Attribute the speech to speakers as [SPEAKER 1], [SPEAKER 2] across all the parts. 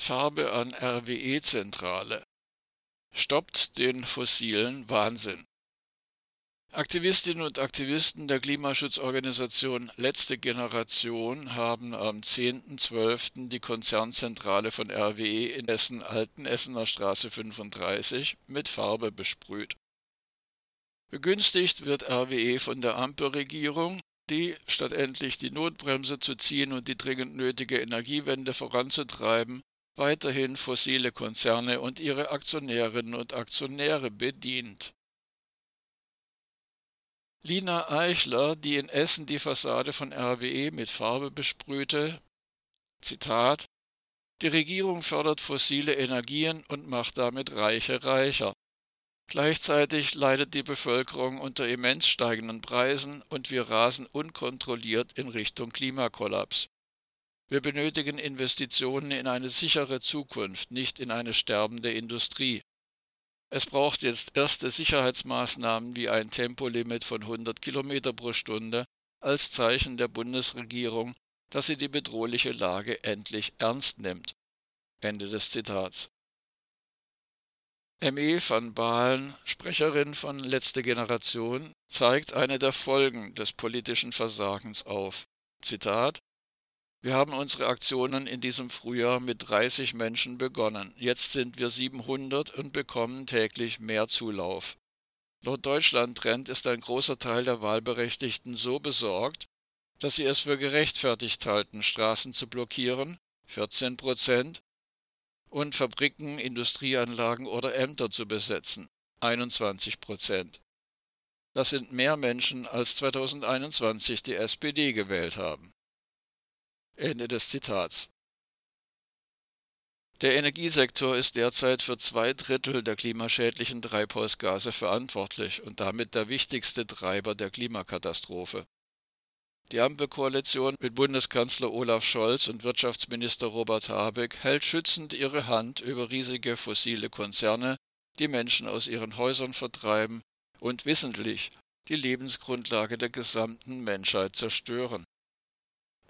[SPEAKER 1] Farbe an RWE-Zentrale. Stoppt den fossilen Wahnsinn. Aktivistinnen und Aktivisten der Klimaschutzorganisation Letzte Generation haben am 10.12. die Konzernzentrale von RWE in Essen Altenessener Straße 35 mit Farbe besprüht. Begünstigt wird RWE von der Ampelregierung, die, statt endlich die Notbremse zu ziehen und die dringend nötige Energiewende voranzutreiben, weiterhin fossile Konzerne und ihre Aktionärinnen und Aktionäre bedient. Lina Eichler, die in Essen die Fassade von RWE mit Farbe besprühte, Zitat, die Regierung fördert fossile Energien und macht damit Reiche reicher. Gleichzeitig leidet die Bevölkerung unter immens steigenden Preisen und wir rasen unkontrolliert in Richtung Klimakollaps. Wir benötigen Investitionen in eine sichere Zukunft, nicht in eine sterbende Industrie. Es braucht jetzt erste Sicherheitsmaßnahmen wie ein Tempolimit von 100 km pro Stunde als Zeichen der Bundesregierung, dass sie die bedrohliche Lage endlich ernst nimmt. Ende des Zitats. M.E. van Baalen, Sprecherin von Letzte Generation, zeigt eine der Folgen des politischen Versagens auf. Zitat wir haben unsere Aktionen in diesem Frühjahr mit 30 Menschen begonnen. Jetzt sind wir 700 und bekommen täglich mehr Zulauf. Laut Deutschland-Trend ist ein großer Teil der Wahlberechtigten so besorgt, dass sie es für gerechtfertigt halten, Straßen zu blockieren, 14 Prozent, und Fabriken, Industrieanlagen oder Ämter zu besetzen, 21 Prozent. Das sind mehr Menschen, als 2021 die SPD gewählt haben. Ende des Zitats. Der Energiesektor ist derzeit für zwei Drittel der klimaschädlichen Treibhausgase verantwortlich und damit der wichtigste Treiber der Klimakatastrophe. Die Ampelkoalition mit Bundeskanzler Olaf Scholz und Wirtschaftsminister Robert Habeck hält schützend ihre Hand über riesige fossile Konzerne, die Menschen aus ihren Häusern vertreiben und wissentlich die Lebensgrundlage der gesamten Menschheit zerstören.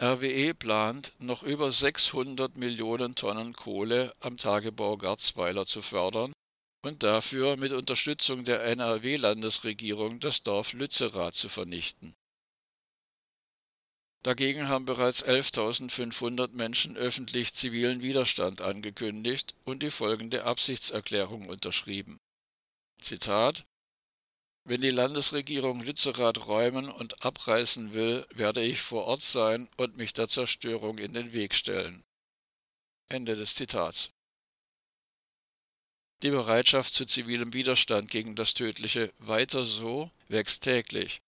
[SPEAKER 1] RWE plant, noch über 600 Millionen Tonnen Kohle am Tagebau Garzweiler zu fördern und dafür mit Unterstützung der NRW-Landesregierung das Dorf Lützerath zu vernichten. Dagegen haben bereits 11.500 Menschen öffentlich zivilen Widerstand angekündigt und die folgende Absichtserklärung unterschrieben. Zitat wenn die Landesregierung Lützerath räumen und abreißen will, werde ich vor Ort sein und mich der Zerstörung in den Weg stellen. Ende des Zitats. Die Bereitschaft zu zivilem Widerstand gegen das tödliche Weiter so wächst täglich.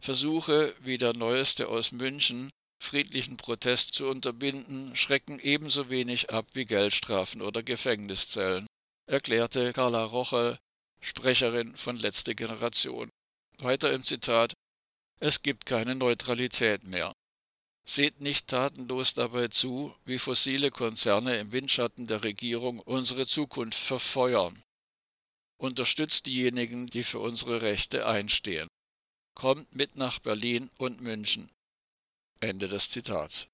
[SPEAKER 1] Versuche, wie der neueste aus München, friedlichen Protest zu unterbinden, schrecken ebenso wenig ab wie Geldstrafen oder Gefängniszellen, erklärte Carla Rochel, Sprecherin von Letzte Generation. Weiter im Zitat Es gibt keine Neutralität mehr. Seht nicht tatenlos dabei zu, wie fossile Konzerne im Windschatten der Regierung unsere Zukunft verfeuern. Unterstützt diejenigen, die für unsere Rechte einstehen. Kommt mit nach Berlin und München. Ende des Zitats.